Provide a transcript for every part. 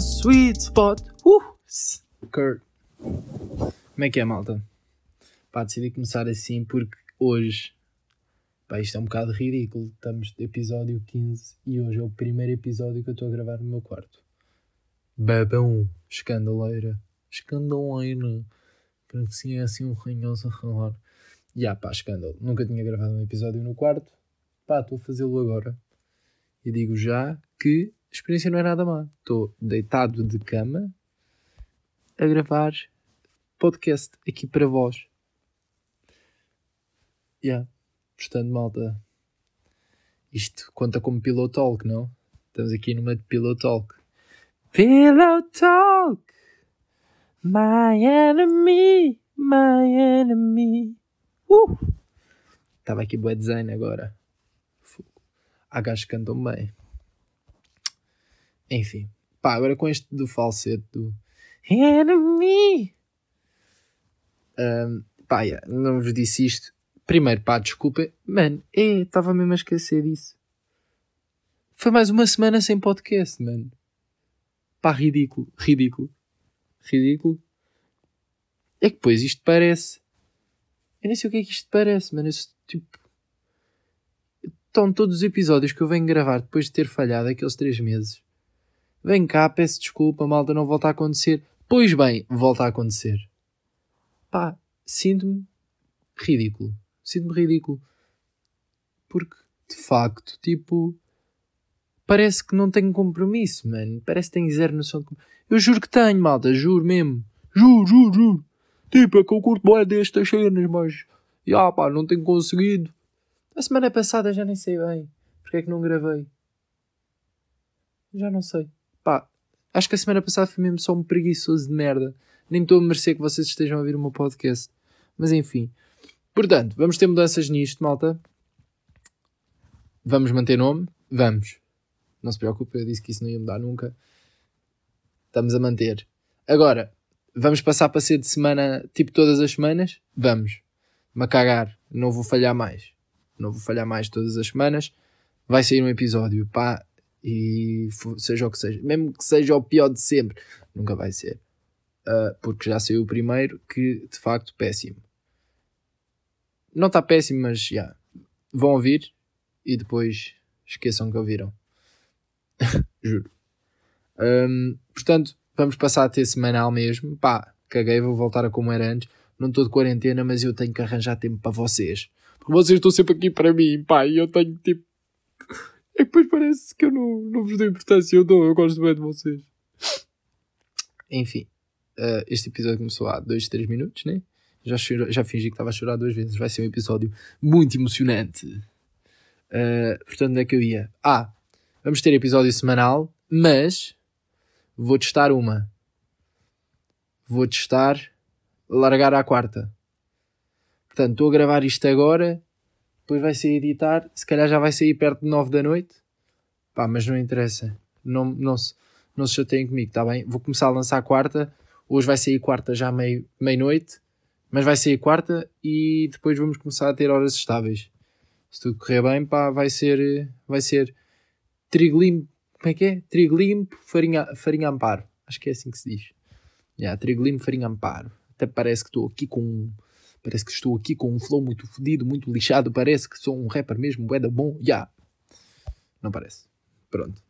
sweet spot. Uh! Kurt. Como é que é, malta? Pá, decidi começar assim porque hoje. Pá, isto é um bocado ridículo. Estamos no episódio 15 e hoje é o primeiro episódio que eu estou a gravar no meu quarto. Babão. Escandaleira. Escandaleira. Sim é assim um ranhoso a falar. E yeah, pá, escândalo. Nunca tinha gravado um episódio no quarto. Pá, estou a fazê-lo agora. E digo já que a experiência não é nada má. Estou deitado de cama a gravar podcast aqui para vós. Yeah. Portanto, malta, isto conta como Pillow Talk, não? Estamos aqui numa de Pillow Talk. Pillow Talk, my enemy, my enemy. Uh! Estava aqui boa design agora. Há gajos que cantam bem. Enfim. Pá, agora com este do falsete do Enemy. Um, pá, yeah, não vos disse isto. Primeiro, pá, desculpa. Mano, é, estava mesmo a esquecer disso. Foi mais uma semana sem podcast, mano. Pá, ridículo, ridículo, ridículo. É que depois isto parece. Eu nem sei o que é que isto parece, mano. Eu, tipo. Estão todos os episódios que eu venho gravar depois de ter falhado aqueles três meses. Vem cá, peço desculpa, malta, não volta a acontecer. Pois bem, volta a acontecer. Pá, sinto-me ridículo. Sinto-me ridículo. Porque, de facto, tipo. Parece que não tenho compromisso, mano. Parece que tenho zero noção de Eu juro que tenho, malta, juro mesmo. Juro, juro, juro. Tipo, é que eu curto boé destas cenas, mas. Já, pá, não tenho conseguido. A semana passada já nem sei bem. Porque é que não gravei? Já não sei. Acho que a semana passada foi mesmo só um preguiçoso de merda. Nem estou a merecer que vocês estejam a ouvir o meu podcast. Mas enfim. Portanto, vamos ter mudanças nisto, malta. Vamos manter nome? Vamos. Não se preocupe, eu disse que isso não ia mudar nunca. Estamos a manter. Agora, vamos passar para ser de semana, tipo todas as semanas? Vamos. Me cagar. Não vou falhar mais. Não vou falhar mais todas as semanas. Vai sair um episódio. Pá, e seja o que seja, mesmo que seja o pior de sempre, nunca vai ser. Uh, porque já saiu o primeiro que de facto péssimo. Não está péssimo, mas já yeah, vão ouvir e depois esqueçam que ouviram. Juro. Um, portanto, vamos passar a ter semanal mesmo. Pá, caguei, vou voltar a como era antes. Não estou de quarentena, mas eu tenho que arranjar tempo para vocês. Porque vocês estão sempre aqui para mim, pá, e eu tenho tipo é que depois parece que eu não, não vos dou importância. Eu dou, eu gosto bem de vocês. Enfim, uh, este episódio começou há 2, 3 minutos, né? Já, já fingi que estava a chorar duas vezes. Vai ser um episódio muito emocionante. Uh, portanto, onde é que eu ia? Ah, vamos ter episódio semanal, mas vou testar uma. Vou testar largar à quarta. Portanto, estou a gravar isto agora depois vai sair editar, se calhar já vai sair perto de 9 da noite. Pá, mas não interessa. Não, não, se, não se chateiem comigo, está bem? Vou começar a lançar quarta. Hoje vai sair quarta já meio, meia-noite. Mas vai sair quarta e depois vamos começar a ter horas estáveis. Se tudo correr bem, pá, vai ser, vai ser trigo limpo. Como é que é? Trigo limpo, farinha, farinha amparo. Acho que é assim que se diz. Yeah, trigo limpo, farinha amparo. Até parece que estou aqui com Parece que estou aqui com um flow muito fodido, muito lixado. Parece que sou um rapper mesmo, é da bom. Já. Yeah. Não parece. Pronto.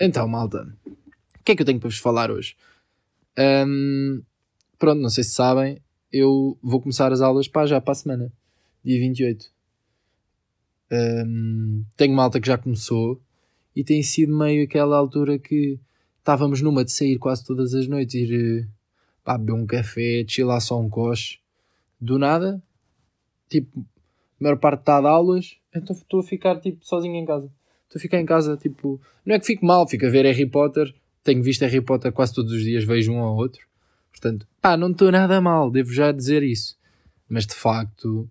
Então, malta. O que é que eu tenho para vos falar hoje? Um, pronto, não sei se sabem. Eu vou começar as aulas para já para a semana. Dia 28. Um, tenho malta que já começou. E tem sido meio aquela altura que estávamos numa de sair quase todas as noites, ir pá, beber um café, chilar só um coche do nada, tipo, a maior parte está de aulas, então estou a ficar tipo sozinho em casa. Estou a ficar em casa, tipo, não é que fico mal, fico a ver Harry Potter, tenho visto Harry Potter quase todos os dias, vejo um ou outro. Portanto, pá, não estou nada mal, devo já dizer isso. Mas de facto,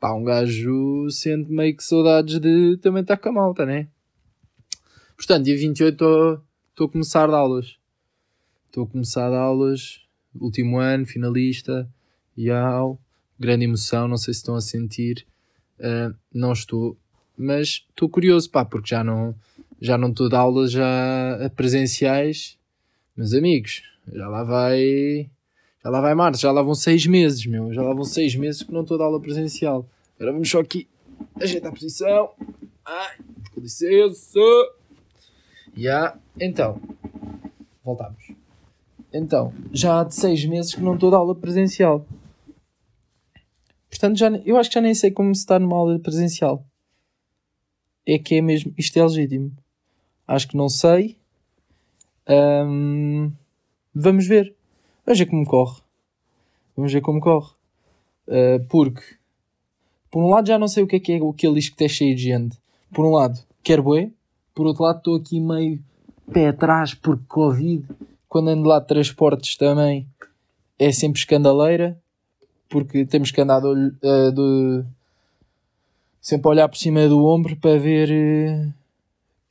pá, um gajo sente meio que saudades de também estar com a malta, né? Portanto, dia 28 estou a começar de aulas. Estou a começar de aulas, último ano, finalista. Yau, grande emoção, não sei se estão a sentir, uh, não estou, mas estou curioso, pá, porque já não já não estou de aulas já presenciais Meus amigos, já lá vai. Já lá vai março, já lá vão seis meses, meu. Já lá vão seis meses que não estou a aula presencial. Agora vamos só aqui ajeitar a posição. Ai, com licença. Já, então. Voltamos. Então, já há de seis meses que não estou a aula presencial. Portanto, já, eu acho que já nem sei como se está numa aula presencial. É que é mesmo. Isto é legítimo. Acho que não sei. Um, vamos ver. Vamos ver como corre. Vamos ver como corre. Uh, porque, por um lado, já não sei o que é que é o que ele diz que está cheio de gente. Por um lado, quero bué. Por outro lado, estou aqui meio pé atrás porque Covid. Quando ando lá de transportes também é sempre escandaleira. Porque temos que andar uh, do, sempre a olhar por cima do ombro para ver. Uh,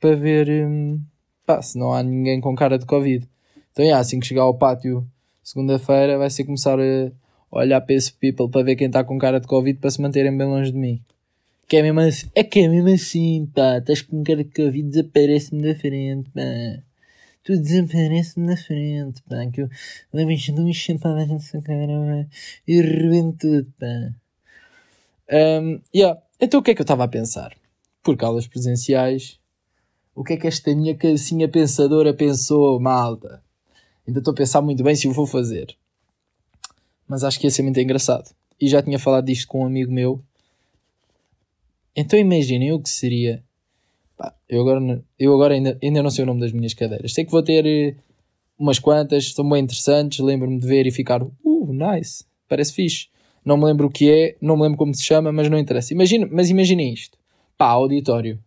para ver. Um, pá, se não há ninguém com cara de Covid. Então, yeah, assim que chegar ao pátio segunda-feira, vai ser começar a olhar para esse people para ver quem está com cara de Covid para se manterem bem longe de mim. Que é mesmo assim, é que é mesmo assim, pá, estás com cara de Covid, desaparece-me da frente, pá. Tu desaparece-me da frente, pá, que eu levo enchendo um chapada nessa cara, e rebento tudo, pá. Um, yeah. Então o que é que eu estava a pensar? Porque aulas presenciais o que é que esta minha cabecinha pensadora pensou, malta? Ainda estou a pensar muito bem se o vou fazer. Mas acho que ia ser muito engraçado. E já tinha falado disto com um amigo meu. Então imaginem o que seria. Pá, eu agora, eu agora ainda, ainda não sei o nome das minhas cadeiras. Sei que vou ter eh, umas quantas, são bem interessantes. Lembro-me de ver e ficar, uh, nice, parece fixe. Não me lembro o que é, não me lembro como se chama, mas não interessa. Imagina, mas imaginem isto. Pá, auditório.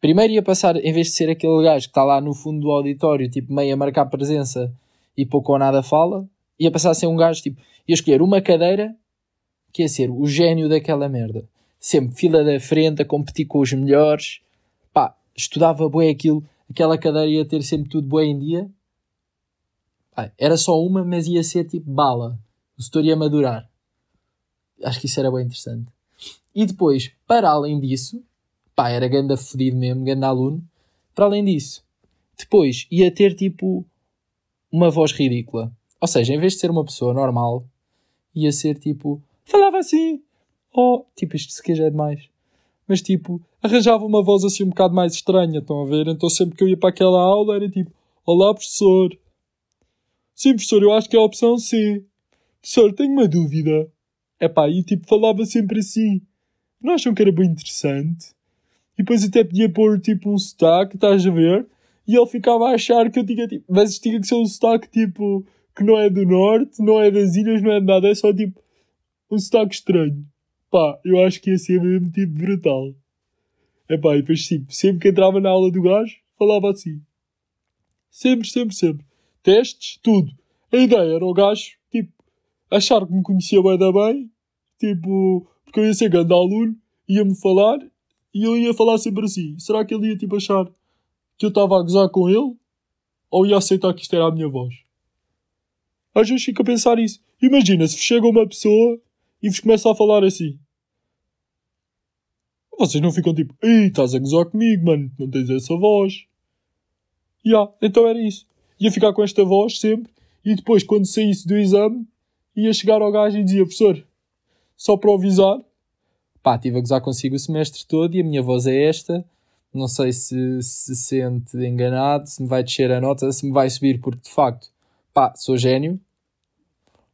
Primeiro ia passar, em vez de ser aquele gajo que está lá no fundo do auditório, tipo, meio a marcar presença e pouco ou nada fala, ia passar a ser um gajo, tipo, ia escolher uma cadeira que ia ser o gênio daquela merda. Sempre fila da frente, a competir com os melhores. Pá, estudava bem aquilo, aquela cadeira ia ter sempre tudo bem em dia. Pá, era só uma, mas ia ser tipo bala. O setor ia madurar. Acho que isso era bem interessante. E depois, para além disso, pá, era ganda fedido mesmo, ganda aluno. Para além disso, depois ia ter tipo uma voz ridícula. Ou seja, em vez de ser uma pessoa normal, ia ser tipo, falava assim, oh, tipo, isto se já é demais. Mas tipo, arranjava uma voz assim um bocado mais estranha, estão a ver? Então sempre que eu ia para aquela aula era tipo, olá professor. Sim, professor, eu acho que é a opção C. Professor, tenho uma dúvida. É pá, e tipo, falava sempre assim. Não acham que era bem interessante? E depois até podia pôr tipo um sotaque, estás a ver? E ele ficava a achar que eu tinha tipo. Mas tinha que ser um sotaque tipo. que não é do norte, não é das ilhas, não é de nada, é só tipo. um sotaque estranho. Pá, eu acho que ia ser mesmo tipo brutal. É pá, e depois tipo, sempre que entrava na aula do gajo, falava assim. Sempre, sempre, sempre. Testes, tudo. A ideia era o gajo, tipo, achar que me conhecia bem da bem, tipo, porque eu ia ser grande aluno, ia-me falar e eu ia falar sempre assim. Será que ele ia tipo achar que eu estava a gozar com ele? Ou ia aceitar que isto era a minha voz? Às vezes fico a pensar isso. Imagina se chega uma pessoa e vos começa a falar assim. Vocês não ficam tipo, ei, estás a gozar comigo, mano, não tens essa voz. Ya, yeah, então era isso. Ia ficar com esta voz sempre e depois, quando saísse do exame, ia chegar ao gajo e dizia, professor, só para avisar, pá, estive a gozar consigo o semestre todo e a minha voz é esta. Não sei se se sente enganado, se me vai descer a nota, se me vai subir, porque de facto, pá, sou gênio.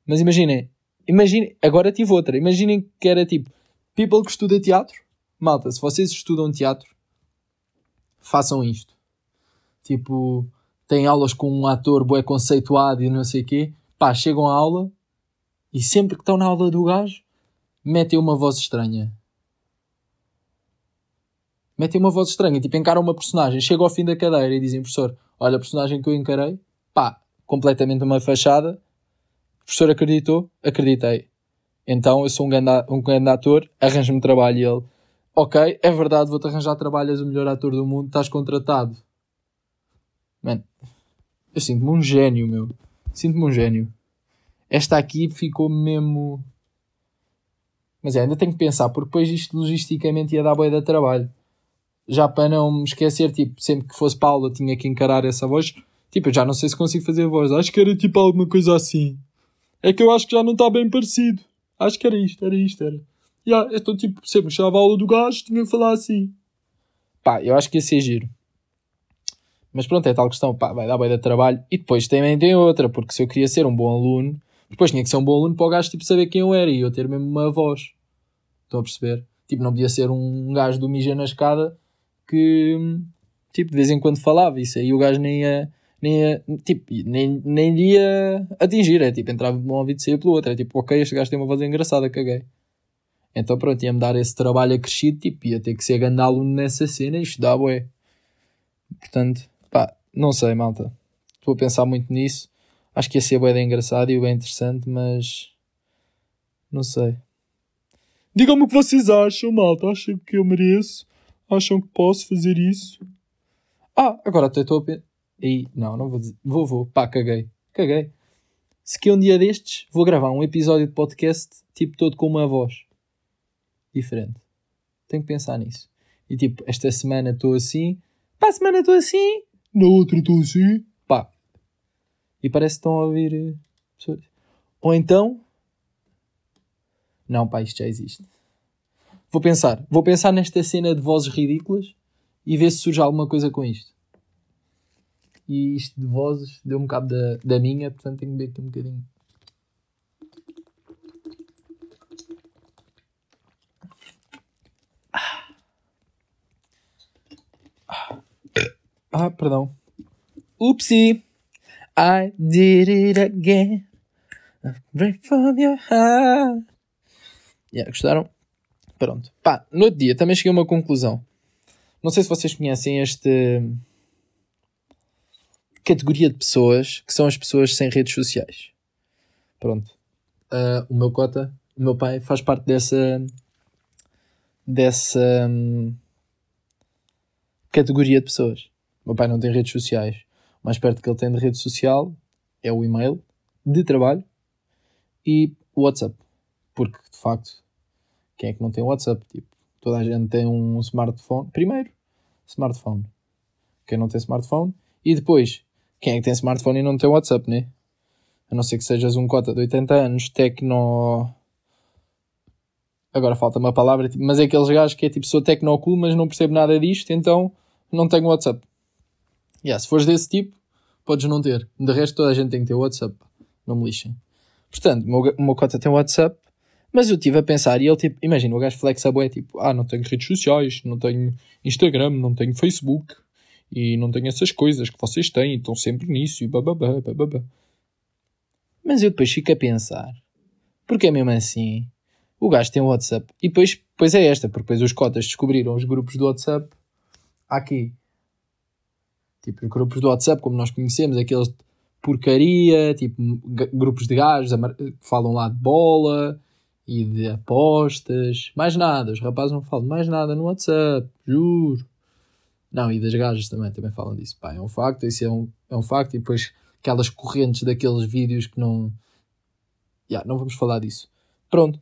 Mas imaginem, imaginem, agora tive outra. Imaginem que era tipo, people que estuda teatro. Malta, se vocês estudam teatro, façam isto. Tipo, têm aulas com um ator bué conceituado e não sei o quê. Pá, chegam à aula e sempre que estão na aula do gajo, metem uma voz estranha metem uma voz estranha, tipo, encaram uma personagem, chegam ao fim da cadeira e dizem, professor, olha a personagem que eu encarei, pá, completamente uma fachada, o professor acreditou, acreditei. Então eu sou um grande, um grande ator, arranjo-me trabalho e ele, ok, é verdade, vou-te arranjar trabalho, és o melhor ator do mundo, estás contratado. Mano, eu sinto-me um gênio, meu. Sinto-me um gênio. Esta aqui ficou mesmo. Mas é, ainda tenho que pensar, porque depois isto logisticamente ia dar boia de trabalho já para não me esquecer, tipo, sempre que fosse para aula tinha que encarar essa voz. Tipo, eu já não sei se consigo fazer voz. Acho que era tipo alguma coisa assim. É que eu acho que já não está bem parecido. Acho que era isto, era isto, era. Yeah, então, tipo, sempre chegava a aula do gajo, tinha que falar assim. Pá, eu acho que ia ser giro. Mas pronto, é tal questão, pá, vai dar bem de trabalho. E depois também tem outra, porque se eu queria ser um bom aluno, depois tinha que ser um bom aluno para o gajo, tipo, saber quem eu era e eu ter mesmo uma voz. Estão a perceber? Tipo, não podia ser um gajo do mija na escada que, tipo, de vez em quando falava. Isso aí o gajo nem ia, nem tipo, nem, nem ia atingir. É tipo, entrava de um ouvido e saía pelo outro. É tipo, ok, este gajo tem uma voz engraçada, caguei. Então pronto, ia-me dar esse trabalho acrescido, tipo, ia ter que ser grande aluno nessa cena e dá bué. Portanto, pá, não sei, malta. Estou a pensar muito nisso. Acho que ia ser bem engraçado e bem interessante, mas... Não sei. Digam-me o que vocês acham, malta. Acham que eu mereço? Acham que posso fazer isso? Ah, agora até estou a pensar... Não, não vou dizer. Vou, vou. Pá, caguei. Caguei. Se que um dia destes vou gravar um episódio de podcast, tipo, todo com uma voz diferente. Tenho que pensar nisso. E tipo, esta semana estou assim, para a semana estou assim, na outra estou assim, pá. E parece que estão a ouvir eh, pessoas. Ou então. Não, pá, isto já existe. Vou pensar. Vou pensar nesta cena de vozes ridículas e ver se surge alguma coisa com isto. E isto de vozes deu um bocado da, da minha, portanto tenho que ver aqui um bocadinho. Ah, perdão. Oopsie. I did it again. Break from your heart. Yeah, gostaram? Pronto. Pá, no outro dia também cheguei a uma conclusão. Não sei se vocês conhecem este categoria de pessoas que são as pessoas sem redes sociais. Pronto. Uh, o meu cota, o meu pai, faz parte dessa dessa hum, categoria de pessoas. O meu pai não tem redes sociais. O mais perto que ele tem de rede social é o e-mail de trabalho e o WhatsApp. Porque, de facto, quem é que não tem WhatsApp? Tipo, toda a gente tem um smartphone. Primeiro, smartphone. Quem não tem smartphone. E depois, quem é que tem smartphone e não tem WhatsApp, né? A não ser que sejas um cota de 80 anos, tecno. Agora falta uma palavra, tipo, mas é aqueles gajos que é tipo, sou tecnocool, mas não percebo nada disto, então não tenho WhatsApp. Yeah, se fores desse tipo, podes não ter. De resto, toda a gente tem que ter WhatsApp. Não me lixem. Portanto, o meu, meu cota tem WhatsApp, mas eu estive a pensar e ele, tipo, imagina, o gajo flexa é tipo, ah, não tenho redes sociais, não tenho Instagram, não tenho Facebook e não tenho essas coisas que vocês têm, estão sempre nisso e bababá, bababá. Mas eu depois fico a pensar, porque é mesmo assim, o gajo tem o WhatsApp e depois, depois é esta, porque depois os cotas descobriram os grupos do WhatsApp aqui Tipo, os grupos do WhatsApp, como nós conhecemos, aqueles de porcaria, tipo, grupos de gajos que falam lá de bola e de apostas. Mais nada, os rapazes não falam mais nada no WhatsApp, juro. Não, e das gajas também, também falam disso. Pá, é um facto, isso é um, é um facto. E depois aquelas correntes daqueles vídeos que não. Yeah, não vamos falar disso. Pronto.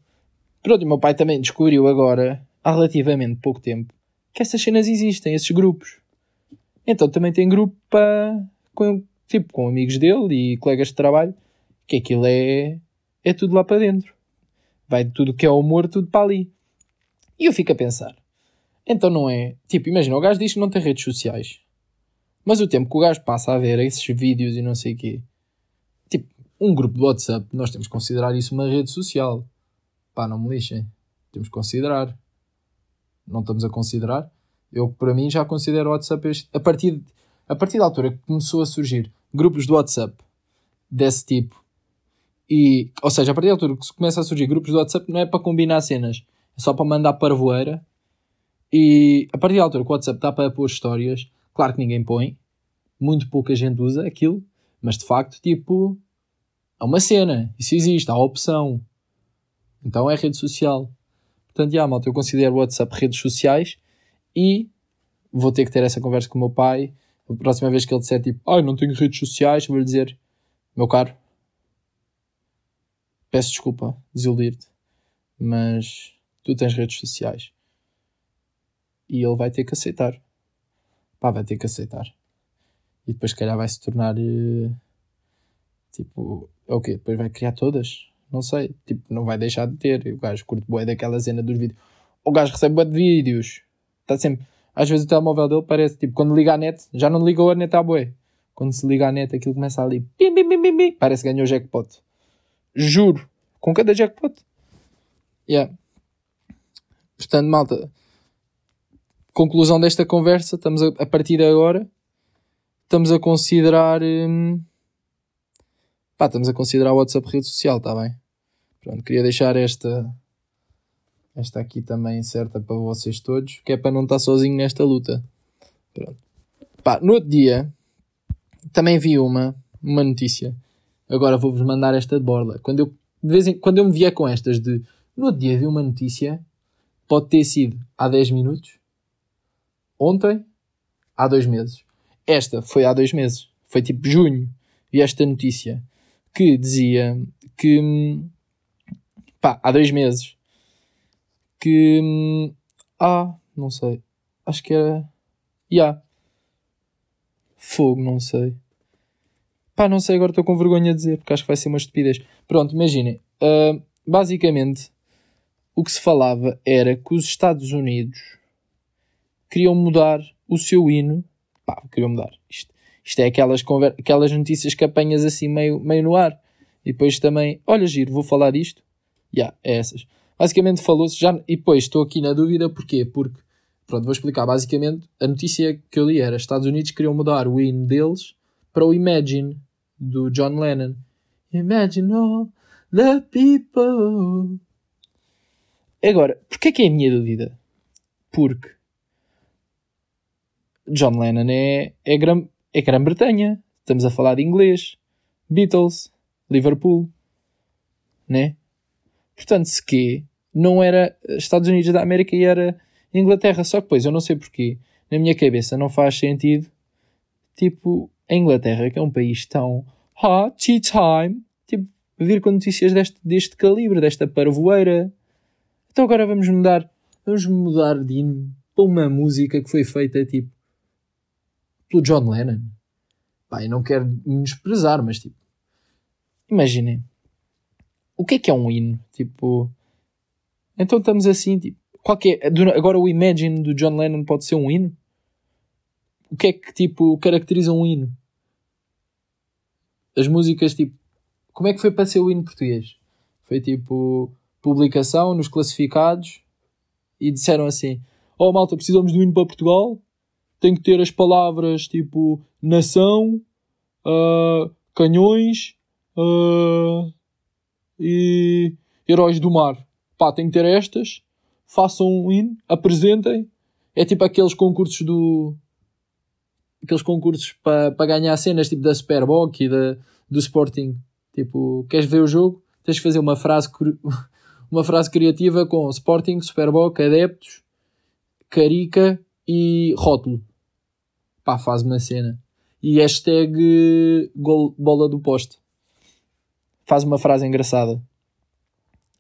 Pronto, e meu pai também descobriu agora, há relativamente pouco tempo, que essas cenas existem, esses grupos. Então também tem grupo para, com, tipo, com amigos dele e colegas de trabalho, que aquilo é, é tudo lá para dentro. Vai de tudo que é humor, tudo para ali. E eu fico a pensar, então não é, tipo, imagina, o gajo diz que não tem redes sociais, mas o tempo que o gajo passa a ver esses vídeos e não sei o quê, tipo, um grupo de WhatsApp, nós temos que considerar isso uma rede social. Pá, não me lixem. Temos que considerar. Não estamos a considerar? Eu, para mim, já considero o WhatsApp este, a partir, a partir da altura que começou a surgir grupos de WhatsApp desse tipo, e, ou seja, a partir da altura que começa a surgir grupos de WhatsApp, não é para combinar cenas, é só para mandar para voeira. E a partir da altura que o WhatsApp dá para pôr histórias, claro que ninguém põe, muito pouca gente usa aquilo, mas de facto, tipo, é uma cena, isso existe, há opção. Então é rede social. Portanto, já, malta, eu considero o WhatsApp redes sociais e vou ter que ter essa conversa com o meu pai. A próxima vez que ele disser tipo, ai, ah, não tenho redes sociais, vou-lhe dizer, meu caro, peço desculpa desiludir-te, mas tu tens redes sociais. E ele vai ter que aceitar. Pá, vai ter que aceitar. E depois, se calhar, vai se tornar. eh, tipo, é o quê? Depois vai criar todas? Não sei. Tipo, não vai deixar de ter. O gajo curte bué daquela cena dos vídeos. O gajo recebe bué de vídeos. Está sempre. Às vezes o telemóvel dele parece, tipo, quando liga a net, já não ligou a net à bué. Quando se liga a net, aquilo começa ali. Parece que ganhou jackpot. Juro. Com cada jackpot. Yeah. Portanto, malta. Conclusão desta conversa. Estamos a, a partir de agora. Estamos a considerar. hum, pá, estamos a considerar o WhatsApp rede social, está bem? Pronto, queria deixar esta. Esta aqui também certa para vocês todos, que é para não estar sozinho nesta luta. Pronto. Pá, no outro dia também vi uma, uma notícia. Agora vou-vos mandar esta de borla. Quando eu, de vez em, quando eu me vier com estas de no outro dia vi uma notícia, pode ter sido há 10 minutos, ontem, há dois meses. Esta foi há dois meses. Foi tipo junho. Vi esta notícia que dizia que pá, há dois meses que ah, não sei. Acho que era. Ya. Fogo, não sei. Pá, não sei, agora estou com vergonha de dizer, porque acho que vai ser uma estupidez. Pronto, imaginem. ah, basicamente, o que se falava era que os Estados Unidos queriam mudar o seu hino. Pá, queriam mudar. Isto, isto é aquelas, aquelas notícias que apanhas assim meio, meio no ar. E depois também, olha, giro, vou falar disto. Já, é essas. Basicamente falou-se já. E depois estou aqui na dúvida, porquê? Porque, pronto, vou explicar. Basicamente, a notícia que eu li era: Estados Unidos queriam mudar o hino deles para o Imagine, do John Lennon. Imagine all the people. Agora, porquê que é a minha dúvida? Porque John Lennon é, é, Gran, é Grã-Bretanha. Estamos a falar de inglês. Beatles. Liverpool. Né? Portanto, se que não era Estados Unidos da América e era Inglaterra. Só que depois, eu não sei porquê, na minha cabeça não faz sentido, tipo, a Inglaterra, que é um país tão hot, tea time, tipo, vir com notícias deste, deste calibre, desta parvoeira. Então agora vamos mudar, vamos mudar de para uma música que foi feita, tipo, pelo John Lennon. Pá, eu não quero menosprezar, mas tipo, imaginem, o que é que é um hino? Tipo, então estamos assim, tipo, qualquer, do- agora o Imagine do John Lennon pode ser um hino? O que é que, tipo, caracteriza um hino? As músicas, tipo, como é que foi para ser o hino português? Foi tipo, publicação nos classificados e disseram assim: Oh malta, precisamos do hino para Portugal, tem que ter as palavras tipo nação, ah, canhões ah, e heróis do mar. Pá, tem que ter estas, façam um hino, apresentem. É tipo aqueles concursos do. Aqueles concursos para pa ganhar cenas tipo da Superboc e da, do Sporting. Tipo, queres ver o jogo? Tens de fazer uma frase, uma frase criativa com Sporting, Superboc, adeptos, carica e rótulo. Pá, faz uma cena. E hashtag gol, bola do poste. Faz uma frase engraçada.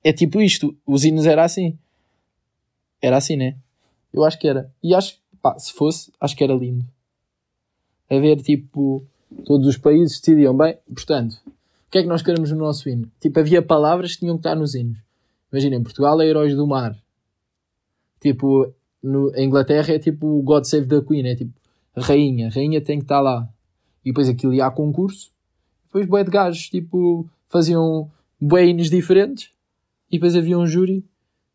É tipo isto. Os hinos era assim. Era assim, né? Eu acho que era. E acho, pá, se fosse, acho que era lindo. A ver, tipo, todos os países decidiam bem. Portanto, o que é que nós queremos no nosso hino? Tipo, havia palavras que tinham que estar nos hinos. Imaginem, Portugal é Heróis do Mar. Tipo, no, a Inglaterra é tipo God Save the Queen. É tipo, Rainha. Rainha tem que estar lá. E depois aquilo ia a concurso. Depois, bué de gajos, tipo, faziam bué hinos diferentes. E depois havia um júri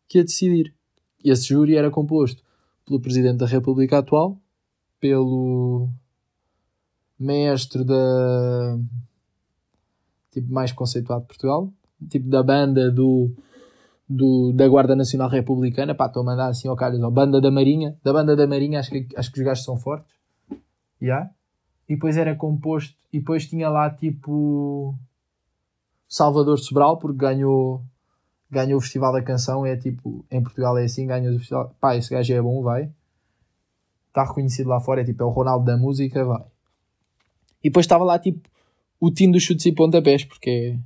que ia decidir. E esse júri era composto pelo Presidente da República atual, pelo mestre da tipo mais conceituado de Portugal, tipo da banda do, do da Guarda Nacional Republicana, pá, estou a mandar assim ao calhas, ó, banda da Marinha, da banda da Marinha, acho que, acho que os gajos são fortes, yeah. e depois era composto, e depois tinha lá tipo Salvador Sobral, porque ganhou ganhou o Festival da Canção, é tipo, em Portugal é assim, ganhas o Festival, pá, esse gajo é bom, vai, está reconhecido lá fora, é tipo, é o Ronaldo da música, vai. E depois estava lá tipo o time dos chutes e pontapés, porque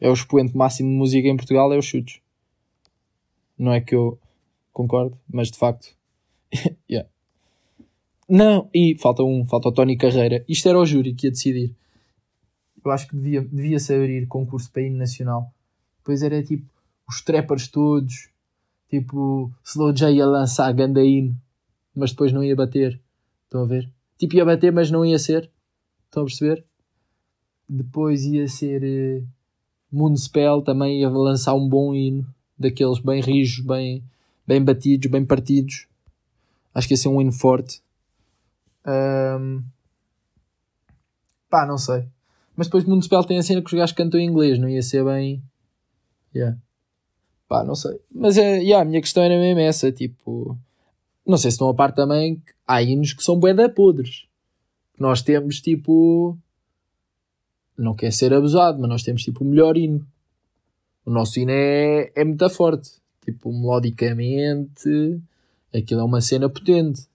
é, é o expoente máximo de música em Portugal, é os chutes. Não é que eu concordo, mas de facto, yeah. Não, e falta um, falta o Tony Carreira. Isto era o júri que ia decidir. Eu acho que devia, devia se abrir concurso para hino nacional. Depois era tipo os trappers todos, tipo Slow J a lançar ganda hino, mas depois não ia bater. Estão a ver? Tipo ia bater, mas não ia ser. Estão a perceber? Depois ia ser uh, Moonspell, também ia lançar um bom hino, daqueles bem rijos, bem, bem batidos, bem partidos. Acho que ia ser um hino forte. Um, pá, não sei. Mas depois Municipal tem a cena que os gajos cantam em inglês, não ia ser bem. Yeah. Pá, não sei. Mas é, yeah, a minha questão era mesmo essa, tipo. Não sei se estão a par também. Há hinos que são bué da podres. Nós temos tipo. Não quer ser abusado, mas nós temos tipo o melhor hino. O nosso hino é, é muito forte. Tipo, melodicamente. Aquilo é uma cena potente.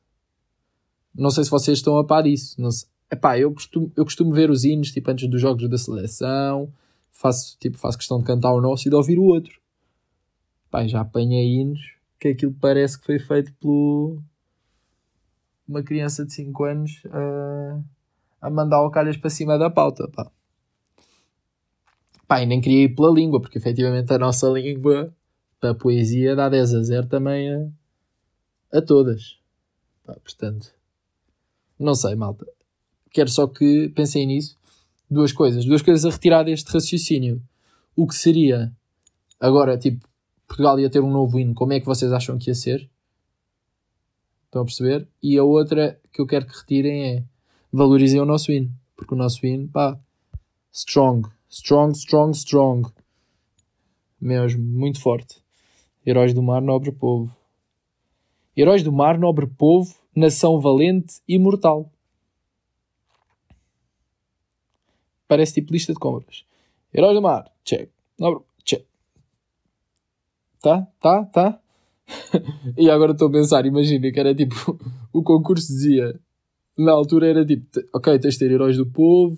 Não sei se vocês estão a par disso. Não. Epá, eu costumo, eu costumo ver os hinos tipo, antes dos jogos da seleção. Faço, tipo, faço questão de cantar o nosso e de ouvir o outro. Epá, já apanhei hinos que aquilo parece que foi feito por uma criança de 5 anos a, a mandar o calhas para cima da pauta. Pá. E nem queria ir pela língua, porque efetivamente a nossa língua para a poesia dá 10 a 0 também a, a todas. Portanto, não sei, malta. Quero só que pensem nisso. Duas coisas. Duas coisas a retirar deste raciocínio. O que seria agora, tipo, Portugal ia ter um novo hino. Como é que vocês acham que ia ser? Estão a perceber? E a outra que eu quero que retirem é valorizem o nosso hino. Porque o nosso hino, pá, strong. Strong, strong, strong. Mesmo, muito forte. Heróis do mar, nobre povo. Heróis do mar, nobre povo, nação valente e mortal. Parece tipo lista de compras. Heróis do mar, check. Nobre, check. Tá? Tá? Tá? e agora estou a pensar, imagina que era tipo, o concurso dizia, na altura era tipo, ok, tens de ter heróis do povo,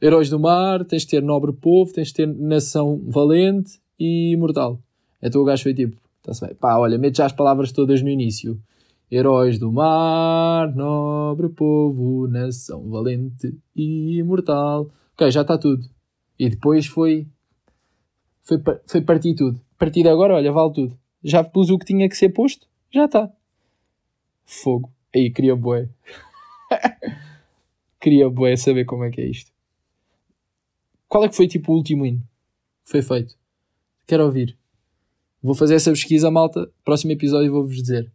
heróis do mar, tens de ter nobre povo, tens de ter nação valente e imortal. Então o gajo foi tipo, está-se bem, pá, olha, mete já as palavras todas no início. Heróis do mar, nobre povo, nação valente e imortal. Ok, já está tudo. E depois foi, foi, foi partir tudo. A partir agora, olha, vale tudo. Já pus o que tinha que ser posto, já está. Fogo. Aí, queria boé. queria boé saber como é que é isto. Qual é que foi tipo o último hino foi feito? Quero ouvir. Vou fazer essa pesquisa, malta. Próximo episódio vou-vos dizer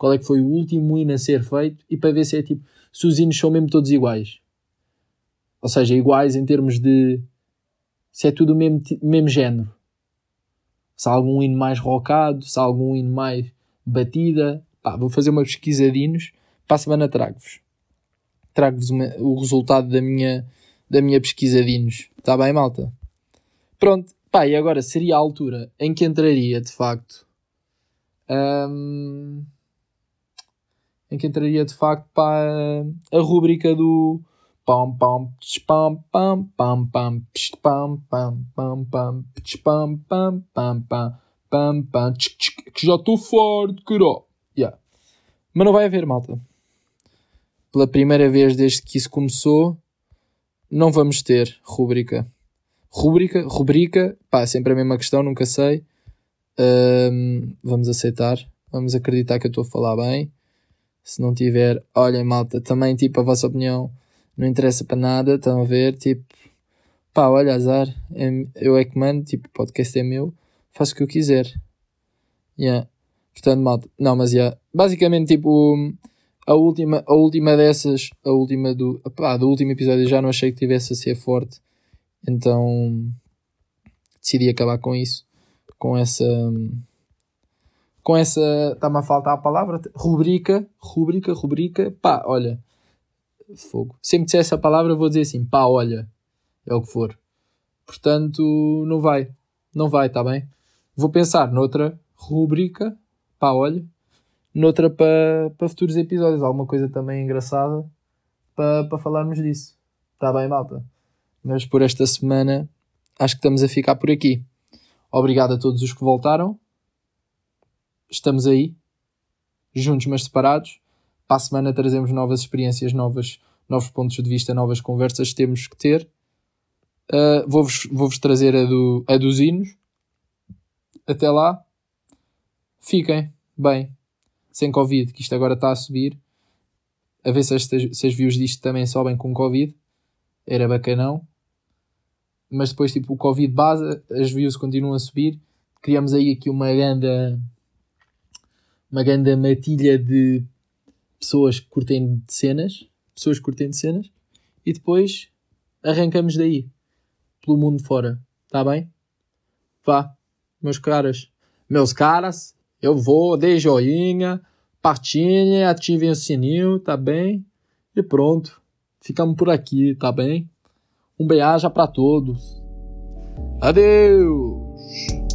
qual é que foi o último hino a ser feito e para ver se é tipo, se os hinos são mesmo todos iguais. Ou seja, iguais em termos de se é tudo o mesmo, mesmo género. Se há algum hino mais rockado, se há algum hino mais batida. Pá, vou fazer uma pesquisa de hinos. Para a semana trago-vos. Trago-vos o resultado da minha, da minha pesquisa de hinos. Está bem, malta? Pronto. Pá, e agora seria a altura em que entraria, de facto, em que entraria de facto para a rúbrica do pam pam pam pam pam pam pam pam pam pam pam pam pam pam pam pam que já estou forte, caró. Yeah. Mas não vai haver, malta. Pela primeira vez desde que isso começou, não vamos ter rúbrica. Rúbrica, rubrica, pá, sempre a mesma questão, nunca sei. Um, vamos aceitar, vamos acreditar que eu estou a falar bem. Se não tiver, olhem malta, também tipo a vossa opinião não interessa para nada, estão a ver, tipo, pá, olha, azar, é, eu é que mando, tipo, o podcast é meu, faço o que eu quiser. Yeah. Portanto, malta, não, mas yeah. basicamente, tipo, a última, a última dessas, a última do, pá, do último episódio já não achei que tivesse a ser forte, então decidi acabar com isso, com essa com essa. Está-me a faltar a palavra. Rubrica, rubrica, rubrica. Pá, olha. Fogo. Sempre disser essa palavra, vou dizer assim: pá, olha. É o que for. Portanto, não vai. Não vai, está bem? Vou pensar noutra rubrica. Pá, olha. Noutra para pa futuros episódios. Alguma coisa também engraçada para pa falarmos disso. Está bem, malta? Mas por esta semana, acho que estamos a ficar por aqui. Obrigado a todos os que voltaram estamos aí, juntos mas separados. para a semana trazemos novas experiências, novas, novos pontos de vista, novas conversas temos que ter. Uh, Vou-vos vou -vos trazer a, do, a dos hinos. Até lá, fiquem bem, sem Covid, que isto agora está a subir. A ver se as, se as views disto também sobem com Covid. Era bacanão. Mas depois, tipo, o Covid base, as views continuam a subir. Criamos aí aqui uma grande uma grande matilha de pessoas que curtem de cenas, pessoas que curtem de cenas, e depois arrancamos daí, pelo mundo fora, tá bem? Vá, meus caras, meus caras, eu vou, dê joinha, partilhem, ativem o sininho, tá bem? E pronto, ficamos por aqui, tá bem? Um beijo para todos. Adeus!